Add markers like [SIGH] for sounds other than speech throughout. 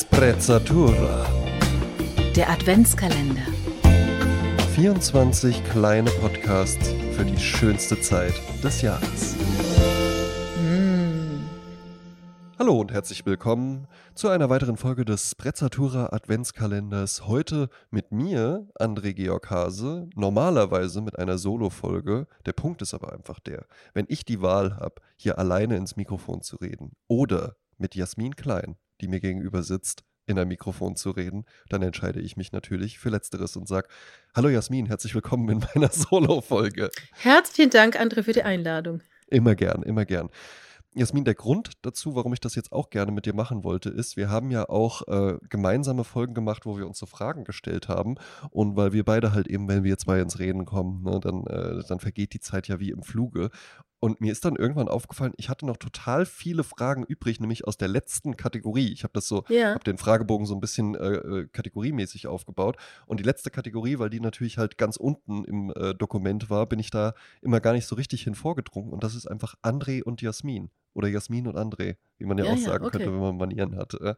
Sprezzatura. Der Adventskalender. 24 kleine Podcasts für die schönste Zeit des Jahres. Mm. Hallo und herzlich willkommen zu einer weiteren Folge des Sprezzatura Adventskalenders. Heute mit mir, André Georg Hase, normalerweise mit einer Solo-Folge. Der Punkt ist aber einfach der, wenn ich die Wahl habe, hier alleine ins Mikrofon zu reden oder mit Jasmin Klein, die mir gegenüber sitzt, in ein Mikrofon zu reden, dann entscheide ich mich natürlich für Letzteres und sage, hallo Jasmin, herzlich willkommen in meiner [LAUGHS] Solo-Folge. Herzlichen Dank, André, für die Einladung. Immer gern, immer gern. Jasmin, der Grund dazu, warum ich das jetzt auch gerne mit dir machen wollte, ist, wir haben ja auch äh, gemeinsame Folgen gemacht, wo wir uns so Fragen gestellt haben. Und weil wir beide halt eben, wenn wir zwei ins Reden kommen, ne, dann, äh, dann vergeht die Zeit ja wie im Fluge. Und mir ist dann irgendwann aufgefallen, ich hatte noch total viele Fragen übrig, nämlich aus der letzten Kategorie. Ich habe das so, Ja. habe den Fragebogen so ein bisschen äh, äh, kategoriemäßig aufgebaut. Und die letzte Kategorie, weil die natürlich halt ganz unten im äh, Dokument war, bin ich da immer gar nicht so richtig hin vorgedrungen. Und das ist einfach André und Jasmin. Oder Jasmin und André, wie man ja, Ja, auch ja, sagen okay. könnte, wenn man Manieren hat. Äh.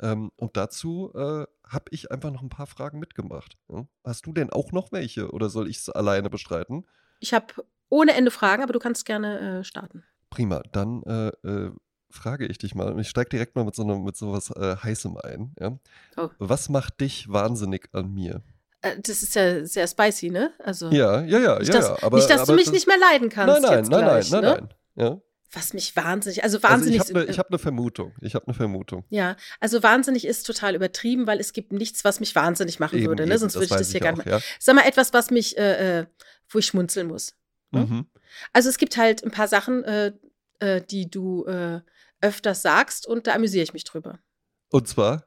Ähm, und dazu äh, habe ich einfach noch ein paar Fragen mitgemacht. Ja? Hast du denn auch noch welche oder soll ich es alleine bestreiten? Ich habe ohne Ende Fragen, aber du kannst gerne äh, starten. Prima, dann äh, äh, frage ich dich mal, und ich steige direkt mal mit so einem, mit sowas äh, Heißem ein. Ja? Oh. Was macht dich wahnsinnig an mir? Äh, das ist ja sehr spicy, ne? Also Ja, ja, ja, nicht, ja, dass, ja. Aber, nicht, dass aber du mich das- nicht mehr leiden kannst Nein, nein, jetzt nein, gleich, nein, ne? nein, nein. Ja? Was mich wahnsinnig, also Also wahnsinnig. ich habe eine hab ne Vermutung. Ich habe eine Vermutung. ja, also wahnsinnig ist total übertrieben, weil es gibt nichts, was mich wahnsinnig machen Eben, würde, ne? eben, Sonst würde ich das hier gar nicht. Ja. Sag mal etwas, was mich, äh, wo ich schmunzeln muss. Ne? Mhm. Also es gibt halt ein paar Sachen, äh, äh, die du äh, öfters sagst und da amüsiere ich mich drüber. Und zwar,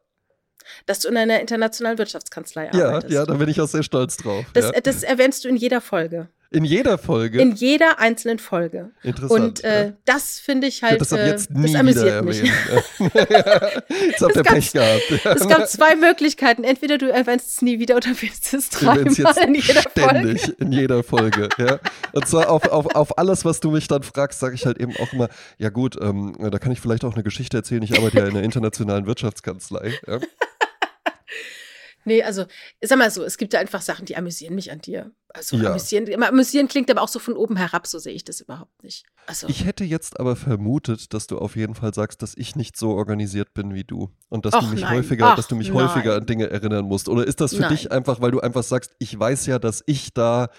Dass du in einer internationalen Wirtschaftskanzlei ja, arbeitest. ja, da bin ich auch sehr stolz drauf. Das, ja. das erwähnst du in jeder Folge. In jeder Folge. In jeder einzelnen Folge. Interessant. Und äh, ja. das finde ich Ich halt, das ab äh, jetzt nie das amüsiert mich. [LAUGHS] Jetzt habt ihr Pech gehabt. Es gab zwei Möglichkeiten. Entweder du erwähnst es nie wieder oder erwähnst es Ich dreimal in jeder Folge. ständig, in jeder Folge. Ja. Und zwar auf, auf, auf alles, was du mich dann fragst, sage ich halt eben auch immer, ja gut, ähm, da kann ich vielleicht auch eine Geschichte erzählen. Ich arbeite ja in einer internationalen Wirtschaftskanzlei. Ja. [LAUGHS] Nee, also, sag mal so, es gibt ja einfach Sachen, die amüsieren mich an dir. Also Ja. amüsieren, amüsieren klingt aber auch so von oben herab, so sehe ich das überhaupt nicht. Also, Ich hätte jetzt aber vermutet, dass du auf jeden Fall sagst, dass ich nicht so organisiert bin wie du. Und dass du Ach mich nein, häufiger, ach dass du mich nein. häufiger an Dinge erinnern musst. Oder ist das für Nein. dich einfach, weil du einfach sagst, ich weiß ja, dass ich da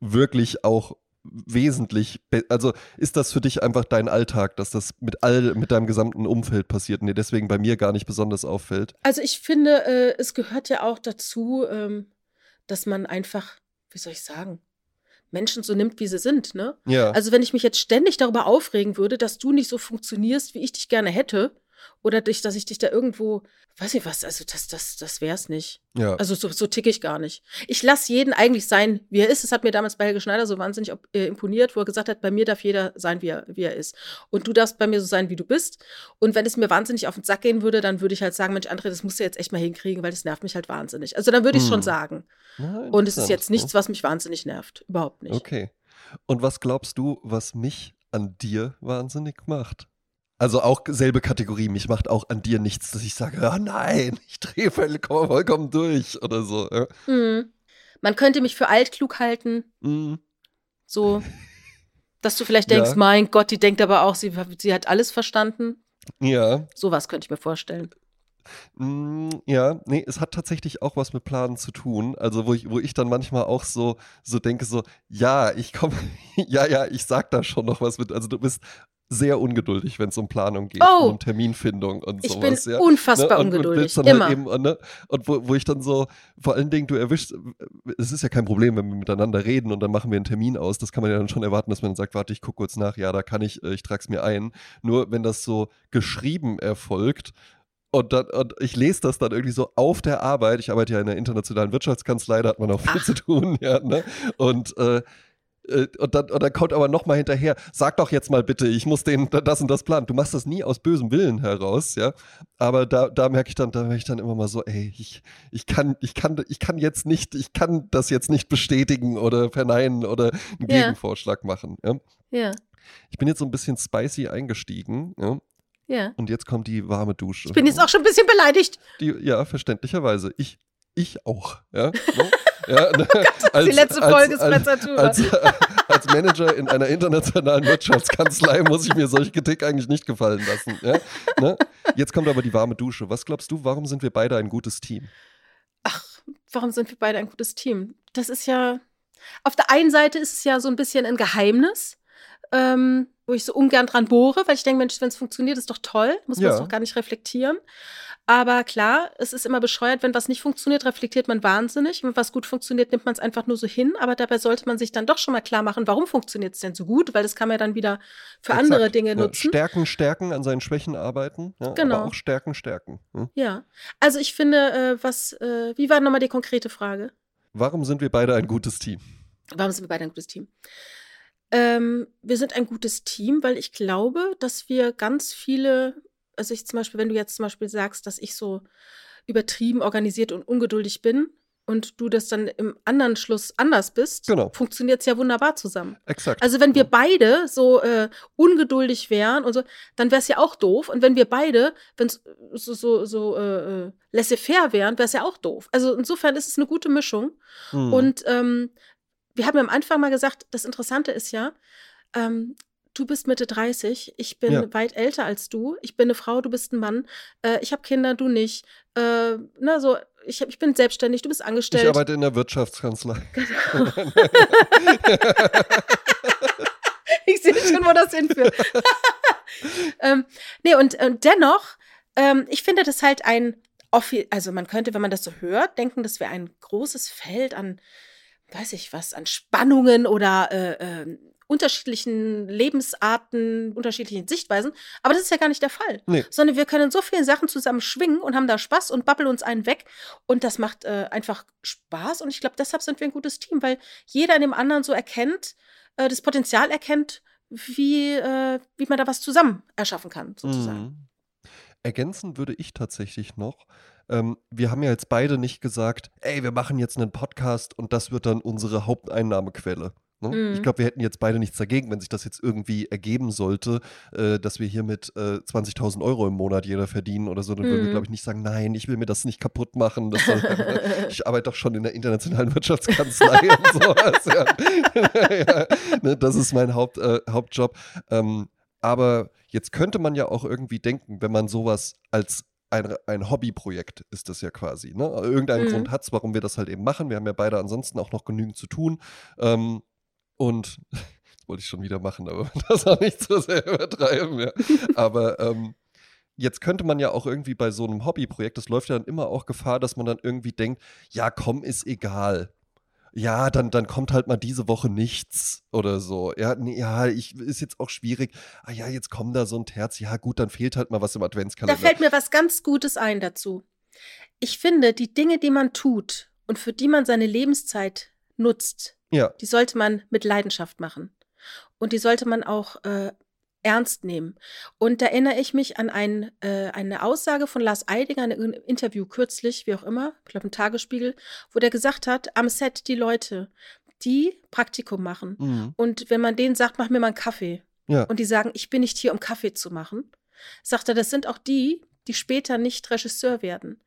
wirklich auch wesentlich, also ist das für dich einfach dein Alltag, dass das mit all, mit deinem gesamten Umfeld passiert und dir deswegen bei mir gar nicht besonders auffällt? also ich finde, äh, es gehört ja auch dazu, ähm, dass man einfach, wie soll ich sagen, Menschen so nimmt, wie sie sind, ne? Ja. Also wenn ich mich jetzt ständig darüber aufregen würde, dass du nicht so funktionierst, wie ich dich gerne hätte, oder dich, dass ich dich da irgendwo, weiß ich was, also das, das, das wär's nicht. ja. Also so, so ticke ich gar nicht. Ich lasse jeden eigentlich sein, wie er ist. Das hat mir damals bei Helge Schneider so wahnsinnig ob- äh, imponiert, wo er gesagt hat, bei mir darf jeder sein, wie er, wie er ist. Und du darfst bei mir so sein, wie du bist. Und wenn es mir wahnsinnig auf den Sack gehen würde, dann würde ich halt sagen, Mensch, André, das musst du jetzt echt mal hinkriegen, weil das nervt mich halt wahnsinnig. Also dann würde ich es Hm. schon sagen. Ja, Und es ist jetzt ne? nichts, was mich wahnsinnig nervt. Überhaupt nicht. Okay. Und was glaubst du, was mich an dir wahnsinnig macht? Also auch selbe Kategorie, mich macht auch an dir nichts, dass ich sage, ah nein, ich drehe vollkommen, vollkommen durch oder so. Ja. Hm. Man könnte mich für altklug halten, Mm, so, [LAUGHS] dass du vielleicht Ja. denkst, mein Gott, die denkt aber auch, sie, sie hat alles verstanden. ja, Sowas könnte ich mir vorstellen. mm, ja, nee, es hat tatsächlich auch was mit Planen zu tun. Also wo ich, wo ich dann manchmal auch so, so denke, so, ja, ich komme, [LAUGHS] ja, ja, ich sag da schon noch was mit. Also du bist sehr ungeduldig, wenn es um Planung geht, Oh. und um Terminfindung und Ich sowas. bin ja. unfassbar Ne, und, ungeduldig. Und, dann Immer. Halt eben, ne, und wo, wo ich dann so, vor allen Dingen, du erwischst, es ist ja kein Problem, wenn wir miteinander reden und dann machen wir einen Termin aus. Das kann man ja dann schon erwarten, dass man dann sagt, warte, ich gucke kurz nach, ja, da kann ich, äh, ich trage es mir ein. Nur wenn das so geschrieben erfolgt, und, dann, und ich lese das dann irgendwie so auf der Arbeit. Ich arbeite ja in der internationalen Wirtschaftskanzlei, da hat man auch viel Ach. zu tun, [LAUGHS] ja, ne? Und äh, äh, und dann, und dann kommt aber noch mal hinterher, sag doch jetzt mal bitte, ich muss den das und das planen. Du machst das nie aus bösem Willen heraus, ja. Aber da, da merke ich dann, da merke ich dann immer mal so, ey, ich, ich kann, ich kann, ich kann jetzt nicht, ich kann das jetzt nicht bestätigen oder verneinen oder einen Ja. Gegenvorschlag machen. Ja? Ja. Ich bin jetzt so ein bisschen spicy eingestiegen, ja. Ja. Und jetzt kommt die warme Dusche. Ich bin jetzt auch schon ein bisschen beleidigt. Die, ja, verständlicherweise. Ich, ich auch. Ja, [LAUGHS] ne? Ja, [LAUGHS] ne? die letzte Folge ist als, Sprezzatura. als, [LAUGHS] als Manager in einer internationalen Wirtschaftskanzlei muss ich mir solche Kritik eigentlich nicht gefallen lassen. Ja? Ne? Jetzt kommt aber die warme Dusche. Was glaubst du, warum sind wir beide ein gutes Team? Ach, warum sind wir beide ein gutes Team? Das ist ja. Auf der einen Seite ist es ja so ein bisschen ein Geheimnis, ähm, wo ich so ungern dran bohre, weil ich denke, Mensch, wenn es funktioniert, ist doch toll, muss man Ja. es doch gar nicht reflektieren. Aber klar, es ist immer bescheuert, wenn was nicht funktioniert, reflektiert man wahnsinnig. Wenn was gut funktioniert, nimmt man es einfach nur so hin. Aber dabei sollte man sich dann doch schon mal klar machen, warum funktioniert es denn so gut? Weil das kann man ja dann wieder für Exakt. andere Dinge Ja, nutzen. Stärken, stärken, an seinen Schwächen arbeiten. Ja, Genau. Aber auch stärken, stärken. Hm? Ja. Also ich finde, äh, was, äh, wie war nochmal die konkrete Frage? Warum sind wir beide ein gutes Team? Warum sind wir beide ein gutes Team? Ähm, wir sind ein gutes Team, weil ich glaube, dass wir ganz viele, also ich zum Beispiel, wenn du jetzt zum Beispiel sagst, dass ich so übertrieben organisiert und ungeduldig bin und du das dann im anderen Schluss anders bist, Genau. funktioniert es ja wunderbar zusammen. Exakt. Also wenn wir beide so äh, ungeduldig wären und so, dann wäre es ja auch doof. Und wenn wir beide, wenn es so, so, so äh, äh, laissez-faire wären, wäre es ja auch doof. Also insofern ist es eine gute Mischung. Hm. Und ähm, wir haben ja am Anfang mal gesagt, das Interessante ist ja, ähm, du bist Mitte 30, ich bin Ja. weit älter als du, ich bin eine Frau, du bist ein Mann, äh, ich habe Kinder, du nicht. Äh, na, so, ich, hab, ich bin selbstständig, du bist angestellt. ich arbeite in der Wirtschaftskanzlei. [LAUGHS] [LAUGHS] ich sehe schon, wo das hinführt. [LAUGHS] ähm, nee, und, und dennoch, ähm, ich finde das halt ein, offi- also man könnte, wenn man das so hört, denken, das wäre ein großes Feld an, weiß ich was, an Spannungen oder äh, äh, unterschiedlichen Lebensarten, unterschiedlichen Sichtweisen. Aber das ist ja gar nicht der Fall. Nee. Sondern wir können so viele Sachen zusammen schwingen und haben da Spaß und babbeln uns einen weg. Und das macht äh, einfach Spaß. Und ich glaube, deshalb sind wir ein gutes Team, weil jeder in dem anderen so erkennt, äh, das Potenzial erkennt, wie, äh, wie man da was zusammen erschaffen kann, sozusagen. Mhm. Ergänzend würde ich tatsächlich noch, ähm, wir haben ja jetzt beide nicht gesagt, ey, wir machen jetzt einen Podcast und das wird dann unsere Haupteinnahmequelle. Ne? Mhm. Ich glaube, wir hätten jetzt beide nichts dagegen, wenn sich das jetzt irgendwie ergeben sollte, äh, dass wir hier mit äh, 20.000 Euro im Monat jeder verdienen oder so, dann würden wir, Mhm. glaube ich, nicht sagen, nein, ich will mir das nicht kaputt machen. Soll, [LAUGHS] ich arbeite doch schon in der internationalen [LAUGHS] Wirtschaftskanzlei und sowas. Ja. [LAUGHS] ja, ne, das ist mein Haupt, äh, Hauptjob. Ähm, aber jetzt könnte man ja auch irgendwie denken, wenn man sowas als ein, ein Hobbyprojekt ist das ja quasi. Ne? Irgendeinen Mhm. Grund hat es, warum wir das halt eben machen. Wir haben ja beide ansonsten auch noch genügend zu tun. Ähm, und [LAUGHS] das wollte ich schon wieder machen, aber [LAUGHS] das auch nicht so sehr übertreiben. Ja. Aber ähm, jetzt könnte man ja auch irgendwie bei so einem Hobbyprojekt, das läuft ja dann immer auch Gefahr, dass man dann irgendwie denkt, ja, komm, ist egal. Ja, dann, dann kommt halt mal diese Woche nichts oder so. Ja, nee, ja, ich, ist jetzt auch schwierig. Ah ja, jetzt kommt da so ein Terz. Ja, gut, dann fehlt halt mal was im Da Adventskalender. fällt mir was ganz Gutes ein dazu. Ich finde, die Dinge, die man tut und für die man seine Lebenszeit nutzt, ja, die sollte man mit Leidenschaft machen. Und die sollte man auch äh, ernst nehmen. Und da erinnere ich mich an ein, äh, eine Aussage von Lars Eidinger in einem Interview kürzlich, wie auch immer, ich glaube im Tagesspiegel, wo der gesagt hat, am Set die Leute, die Praktikum machen. mhm. Und wenn man denen sagt, mach mir mal einen Kaffee, ja, und die sagen, ich bin nicht hier, um Kaffee zu machen, sagt er, das sind auch die, die später nicht Regisseur werden.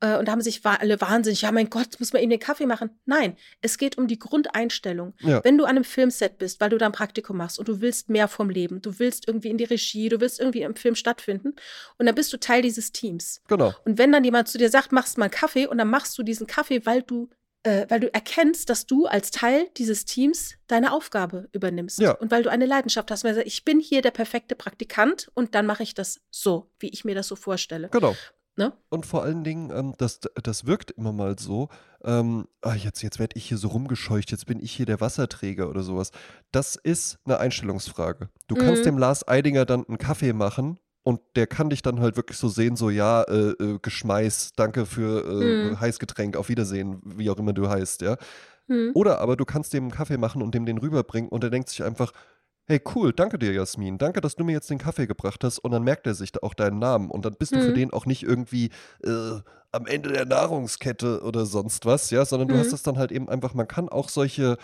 Äh, Und da haben sich alle wahnsinnig, ja mein Gott, muss man eben den Kaffee machen. Nein, es geht um die Grundeinstellung. ja. Wenn du an einem Filmset bist, weil du da ein Praktikum machst und du willst mehr vom Leben, du willst irgendwie in die Regie, du willst irgendwie im Film stattfinden und dann bist du Teil dieses Teams. Genau. Und wenn dann jemand zu dir sagt, machst mal einen Kaffee und dann machst du diesen Kaffee, weil du, äh, weil du erkennst, dass du als Teil dieses Teams deine Aufgabe übernimmst. Ja. Und weil du eine Leidenschaft hast. Weil du sagst, ich bin hier der perfekte Praktikant und dann mache ich das so, wie ich mir das so vorstelle. Genau. Ne? Und vor allen Dingen, ähm, das, das wirkt immer mal so, ähm, ah, jetzt, jetzt werde ich hier so rumgescheucht, jetzt bin ich hier der Wasserträger oder sowas. Das ist eine Einstellungsfrage. Du kannst Mhm. dem Lars Eidinger dann einen Kaffee machen und der kann dich dann halt wirklich so sehen, so ja, äh, äh, Geschmeiß, danke für äh, Mhm. Heißgetränk, auf Wiedersehen, wie auch immer du heißt, ja. Hm. Oder aber du kannst dem einen Kaffee machen und dem den rüberbringen und er denkt sich einfach, hey cool, danke dir Jasmin, danke, dass du mir jetzt den Kaffee gebracht hast und dann merkt er sich da auch deinen Namen und dann bist du für Mhm. den auch nicht irgendwie äh, am Ende der Nahrungskette oder sonst was, ja, sondern du Mhm. hast es dann halt eben einfach, man kann auch solche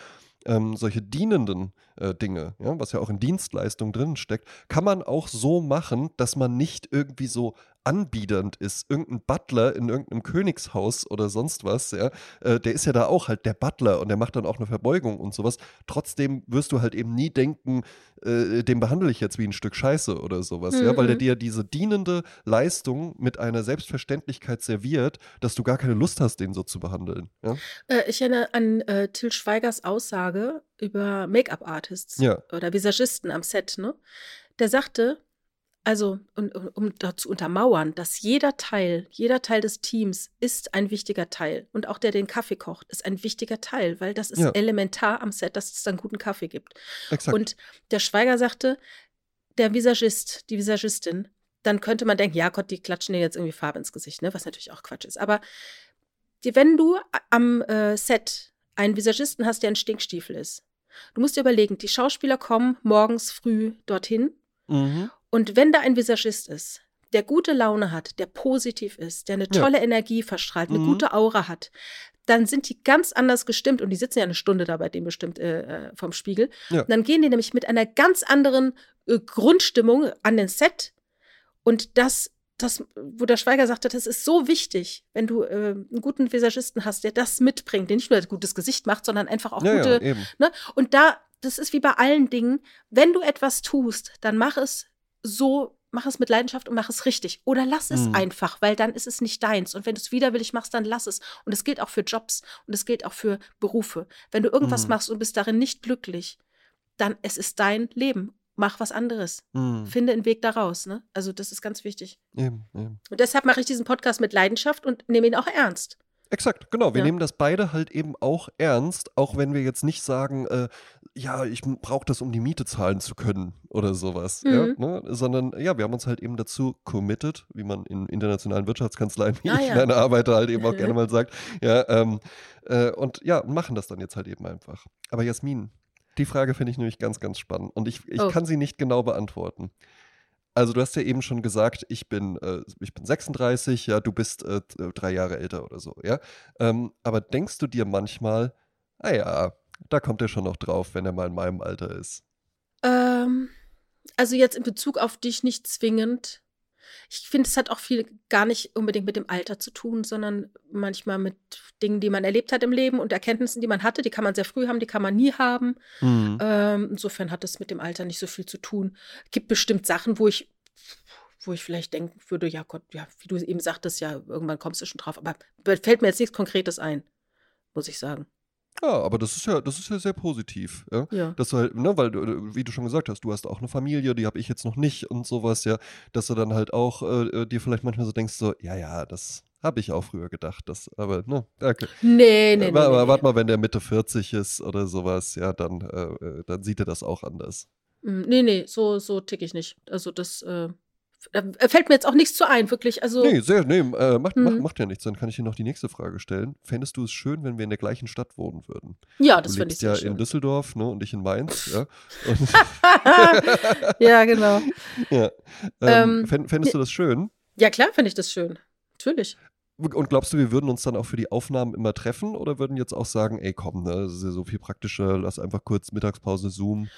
ähm, solche dienenden äh, Dinge, ja, was ja auch in Dienstleistung drin steckt, kann man auch so machen, dass man nicht irgendwie so anbiedernd ist. Irgendein Butler in irgendeinem Königshaus oder sonst was, ja, äh, der ist ja da auch halt der Butler und der macht dann auch eine Verbeugung und sowas. Trotzdem wirst du halt eben nie denken, äh, den behandle ich jetzt wie ein Stück Scheiße oder sowas, mhm. ja, weil der mhm. dir diese dienende Leistung mit einer Selbstverständlichkeit serviert, dass du gar keine Lust hast, den so zu behandeln. Ja? Äh, ich erinnere an äh, Till Schweigers Aussage über Make-up-Artists ja. oder Visagisten am Set, ne? Der sagte, also, um, um zu untermauern, dass jeder Teil, jeder Teil des Teams ist ein wichtiger Teil. Und auch der, der den Kaffee kocht, ist ein wichtiger Teil, weil das ist ja. elementar am Set, dass es dann guten Kaffee gibt. Exakt. Und der Schweiger sagte, der Visagist, die Visagistin, dann könnte man denken, ja Gott, die klatschen dir jetzt irgendwie Farbe ins Gesicht, ne? was natürlich auch Quatsch ist. Aber die, wenn du am äh, Set einen Visagisten hast, der ein Stinkstiefel ist, du musst dir überlegen, die Schauspieler kommen morgens früh dorthin mhm. Und wenn da ein Visagist ist, der gute Laune hat, der positiv ist, der eine tolle ja. Energie verstrahlt, eine mhm. gute Aura hat, dann sind die ganz anders gestimmt und die sitzen ja eine Stunde da bei dem bestimmt äh, äh vom Spiegel. Ja. dann gehen die nämlich mit einer ganz anderen äh, Grundstimmung an den Set und das das, wo der Schweiger sagte, das ist so wichtig, wenn du äh, einen guten Visagisten hast, der das mitbringt, der nicht nur ein gutes Gesicht macht, sondern einfach auch ja, gute. Ja, ne? Und da, das ist wie bei allen Dingen, wenn du etwas tust, dann mach es so, mach es mit Leidenschaft und mach es richtig. Oder lass es mhm. einfach, weil dann ist es nicht deins. Und wenn du es widerwillig machst, dann lass es. Und es gilt auch für Jobs und es gilt auch für Berufe. Wenn du irgendwas mhm. machst und bist darin nicht glücklich, dann es ist dein Leben. Mach was anderes. Mhm. Finde einen Weg daraus. Ne? Also das ist ganz wichtig. Eben, eben. Und deshalb mache ich diesen Podcast mit Leidenschaft und nehme ihn auch ernst. Exakt, genau. Wir ja. nehmen das beide halt eben auch ernst, auch wenn wir jetzt nicht sagen, äh, ja, ich brauche das, um die Miete zahlen zu können oder sowas. Mhm. Ja, ne? Sondern ja, wir haben uns halt eben dazu committed, wie man in internationalen Wirtschaftskanzleien, [LAUGHS] wie ah, ich ja. meine Arbeiter halt eben auch gerne [LAUGHS] mal sagt. Ja, ähm, äh, und ja, machen das dann jetzt halt eben einfach. Aber Jasmin, die Frage finde ich nämlich ganz, ganz spannend und ich, ich oh. kann sie nicht genau beantworten. Also du hast ja eben schon gesagt, ich bin, äh, ich bin 36, ja, du bist äh, drei Jahre älter oder so, ja. Ähm, aber denkst du dir manchmal, naja, ah da kommt er schon noch drauf, wenn er mal in meinem Alter ist? Ähm, also jetzt in Bezug auf dich nicht zwingend. Ich finde, es hat auch viel gar nicht unbedingt mit dem Alter zu tun, sondern manchmal mit Dingen, die man erlebt hat im Leben und Erkenntnissen, die man hatte. Die kann man sehr früh haben, die kann man nie haben. Mhm. Ähm, insofern hat es mit dem Alter nicht so viel zu tun. Es gibt bestimmt Sachen, wo ich wo ich vielleicht denken würde, ja Gott, ja, wie du eben sagtest, ja, irgendwann kommst du schon drauf. Aber fällt mir jetzt nichts Konkretes ein, muss ich sagen. Ja, aber das ist ja, das ist ja sehr positiv, ja. Ja. Dass du halt, ne, weil du, wie du schon gesagt hast, du hast auch eine Familie, die habe ich jetzt noch nicht und sowas, ja, dass du dann halt auch äh, äh dir vielleicht manchmal so denkst, so, ja, ja, das habe ich auch früher gedacht, das, aber, ne, okay. Nee, nee, nee. Aber, nee, warte mal, wenn der Mitte 40 ist oder sowas, ja, dann, äh, äh, dann sieht er das auch anders. Hm, nee, nee, so, so tick ich nicht. Also das, äh, äh, fällt mir jetzt auch nichts zu ein, wirklich. Also, nee, sehr, nee, äh, macht, mhm. macht, macht ja nichts. Dann kann ich dir noch die nächste Frage stellen. Fändest du es schön, wenn wir in der gleichen Stadt wohnen würden? Ja, das finde ich sehr ja schön. in Düsseldorf ne, und ich in Mainz. ja, [LAUGHS] [LAUGHS] ja genau. Ja. Ähm, ähm, fändest du das schön? Ja, klar fände ich das schön. Natürlich. Und glaubst du, wir würden uns dann auch für die Aufnahmen immer treffen oder würden jetzt auch sagen, ey komm, ne, das ist ja so viel praktischer, lass einfach kurz Mittagspause Zoom?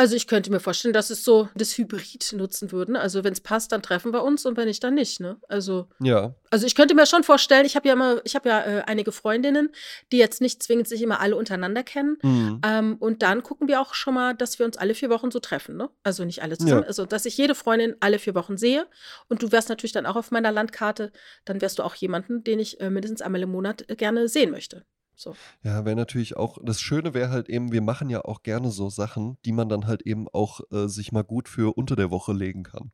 Also ich könnte mir vorstellen, dass es so das Hybrid nutzen würden. Also wenn es passt, dann treffen wir uns und wenn nicht, dann nicht. Ne? Also ja. Also ich könnte mir schon vorstellen, ich habe ja immer, ich habe ja äh, einige Freundinnen, die jetzt nicht zwingend sich immer alle untereinander kennen. Mhm. Ähm, und dann gucken wir auch schon mal, dass wir uns alle vier Wochen so treffen. Ne? Also nicht alle zusammen, ja. also dass ich jede Freundin alle vier Wochen sehe. Und du wärst natürlich dann auch auf meiner Landkarte. Dann wärst du auch jemanden, den ich äh, mindestens einmal im Monat äh, gerne sehen möchte. So. Ja, wäre natürlich auch, das Schöne wäre halt eben, wir machen ja auch gerne so Sachen, die man dann halt eben auch äh, sich mal gut für unter der Woche legen kann.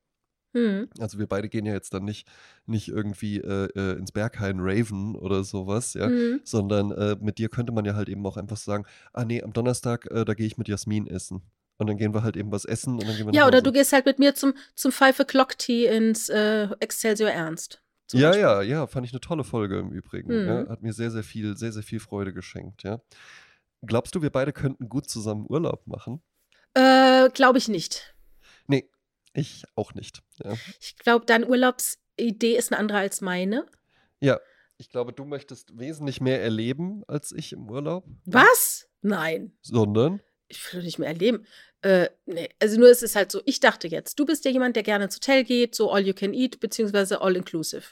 Mhm. Also wir beide gehen ja jetzt dann nicht, nicht irgendwie äh, äh, ins Berghain Raven oder sowas, ja, mhm. sondern äh, mit dir könnte man ja halt eben auch einfach sagen, ah nee, am Donnerstag, äh, da gehe ich mit Jasmin essen. Und dann gehen wir halt eben was essen und dann gehen wir Ja, oder du gehst halt mit mir zum, zum Five O'Clock Tea ins äh, Excelsior Ernst. Ja, Beispiel. ja, ja, fand ich eine tolle Folge im Übrigen. Mhm. Ja, hat mir sehr, sehr viel, sehr, sehr viel Freude geschenkt, ja. Glaubst du, wir beide könnten gut zusammen Urlaub machen? Äh, glaube ich nicht. Nee, ich auch nicht. Ja. Ich glaube, deine Urlaubsidee ist eine andere als meine. Ja, ich glaube, du möchtest wesentlich mehr erleben als ich im Urlaub. Was? Nein. Sondern? Ich will nicht mehr erleben. Äh, nee. Also nur ist es halt so, ich dachte jetzt, du bist ja jemand, der gerne ins Hotel geht, so all you can eat, beziehungsweise all inclusive.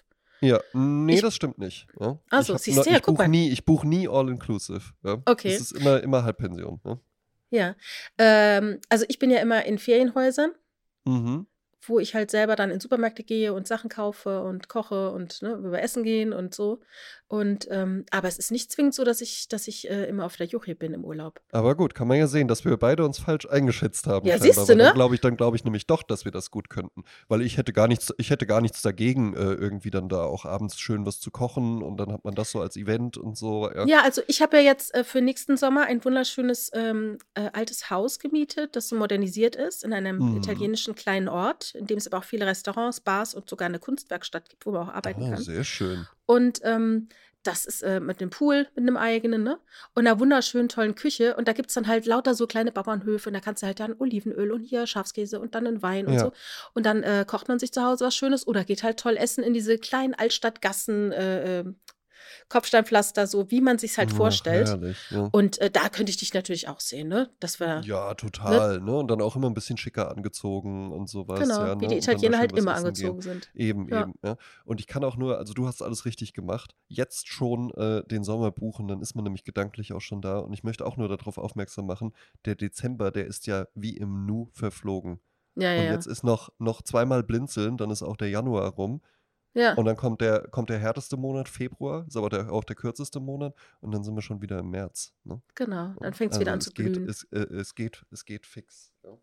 Ja, nee, Ich- das stimmt nicht. Ja. Ach so, ich siehst du, ja, ich guck mal. nie, ich buche nie All-Inclusive. Ja. Okay. Das ist immer, immer Halbpension. Ne? Ja. Ähm, also ich bin ja immer in Ferienhäusern, Mhm. wo ich halt selber dann in Supermärkte gehe und Sachen kaufe und koche und ne, über Essen gehen und so. Und ähm, aber es ist nicht zwingend so, dass ich, dass ich äh, immer auf der Juche bin im Urlaub. Aber gut, kann man ja sehen, dass wir beide uns falsch eingeschätzt haben. Ja, siehst du, ne? Dann glaube ich, dann glaube ich nämlich doch, dass wir das gut könnten, weil ich hätte gar nichts, ich hätte gar nichts dagegen, äh, irgendwie dann da auch abends schön was zu kochen und dann hat man das so als Event und so. Ja. Ja, also ich habe ja jetzt äh, für nächsten Sommer ein wunderschönes ähm, äh, altes Haus gemietet, das so modernisiert ist, in einem Mhm. italienischen kleinen Ort, in dem es aber auch viele Restaurants, Bars und sogar eine Kunstwerkstatt gibt, wo man auch arbeiten Oh, kann. sehr schön. Und ähm, das ist äh, mit einem Pool, mit einem eigenen, ne? Und einer wunderschönen, tollen Küche. Und da gibt es dann halt lauter so kleine Bauernhöfe. Und da kannst du halt dann Olivenöl und hier Schafskäse und dann einen Wein und Ja. so. Und dann äh, kocht man sich zu Hause was Schönes oder geht halt toll essen in diese kleinen Altstadtgassen, äh, äh, Kopfsteinpflaster, so wie man sich halt Ach, vorstellt. herrlich, ja. Und äh, da könnte ich dich natürlich auch sehen, ne? Das wäre Ja, total, ne? Und dann auch immer ein bisschen schicker angezogen und sowas. genau, ja, ne? wie die Italiener halt immer essen gehen. angezogen sind. Eben, Ja. eben, ja. Und ich kann auch nur, also du hast alles richtig gemacht, jetzt schon äh, den Sommer buchen, dann ist man nämlich gedanklich auch schon da. Und ich möchte auch nur darauf aufmerksam machen, der Dezember, der ist ja wie im Nu verflogen. Ja, Und ja. jetzt ist noch, noch zweimal blinzeln, dann ist auch der Januar rum. Ja. Und dann kommt der, kommt der härteste Monat, Februar, ist aber der, auch der kürzeste Monat. Und dann sind wir schon wieder im März. Ne? Genau, dann fängt es Also wieder an es zu geht, glühen. Es, äh, es, geht, es geht fix. Ja,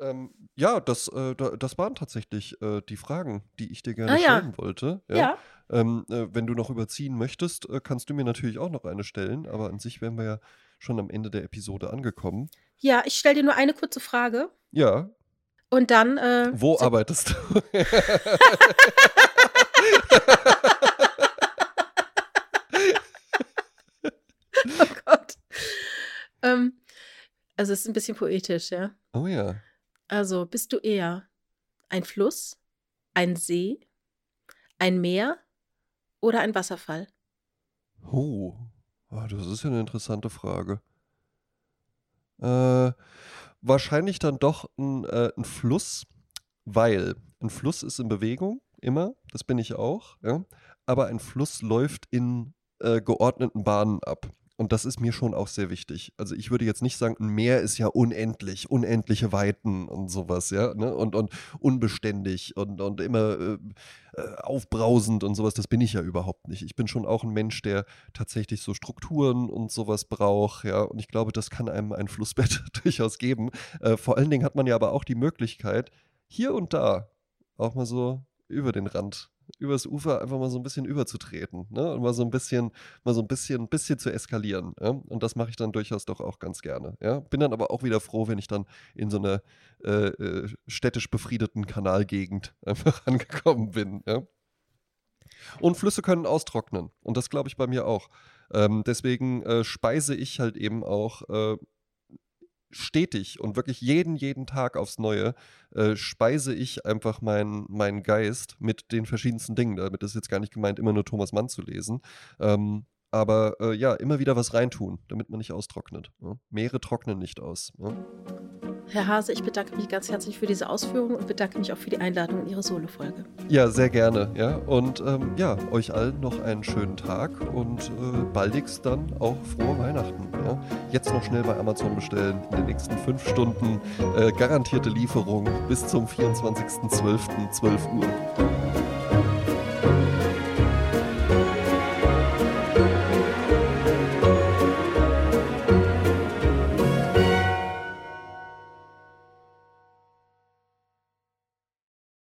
ähm, ja das, äh, da, das waren tatsächlich äh, die Fragen, die ich dir gerne Ah, ja. stellen wollte. ja. Ähm, äh, wenn du noch überziehen möchtest, äh, kannst du mir natürlich auch noch eine stellen. Aber an sich wären wir ja schon am Ende der Episode angekommen. Ja, ich stelle dir nur eine kurze Frage. Ja, Und dann. Äh, wo so- arbeitest du? [LAUGHS] [LAUGHS] [LAUGHS] Oh Gott. Ähm, also, es ist ein bisschen poetisch, ja. oh ja. Also, bist du eher ein Fluss, ein See, ein Meer oder ein Wasserfall? Oh, ah, das ist ja eine interessante Frage. Äh, wahrscheinlich dann doch ein, äh, ein Fluss, weil ein Fluss ist in Bewegung, immer, das bin ich auch, ja. Aber ein Fluss läuft in äh, geordneten Bahnen ab. Und das ist mir schon auch sehr wichtig. Also ich würde jetzt nicht sagen, ein Meer ist ja unendlich, unendliche Weiten und sowas, ja, ne? Und, und unbeständig und, und immer äh, äh, aufbrausend und sowas. Das bin ich ja überhaupt nicht. Ich bin schon auch ein Mensch, der tatsächlich so Strukturen und sowas braucht, ja. Und ich glaube, das kann einem ein Flussbett [LAUGHS] durchaus geben. Äh, vor allen Dingen hat man ja aber auch die Möglichkeit, hier und da auch mal so über den Rand, übers Ufer einfach mal so ein bisschen überzutreten, ne? Und mal so ein bisschen, mal so ein bisschen, bisschen zu eskalieren. Ja? Und das mache ich dann durchaus doch auch ganz gerne. Ja? Bin dann aber auch wieder froh, wenn ich dann in so einer äh, äh, städtisch befriedeten Kanalgegend [LAUGHS] einfach angekommen bin. Ja? Und Flüsse können austrocknen. Und das glaube ich bei mir auch. Ähm, deswegen äh, speise ich halt eben auch äh, stetig und wirklich jeden, jeden Tag aufs Neue äh, speise ich einfach meinen meinen Geist mit den verschiedensten Dingen. Damit ist jetzt gar nicht gemeint, immer nur Thomas Mann zu lesen. Ähm, aber äh, ja, immer wieder was reintun, damit man nicht austrocknet. Ja? Meere trocknen nicht aus. Ja? Herr Hase, ich bedanke mich ganz herzlich für diese Ausführungen und bedanke mich auch für die Einladung in Ihre Solo-Folge. Ja, sehr gerne. Ja, und ähm, ja, euch allen noch einen schönen Tag und äh, baldigst dann auch frohe Weihnachten. Ja? Jetzt noch schnell bei Amazon bestellen. In den nächsten fünf Stunden äh, garantierte Lieferung bis zum 24.12.12 Uhr.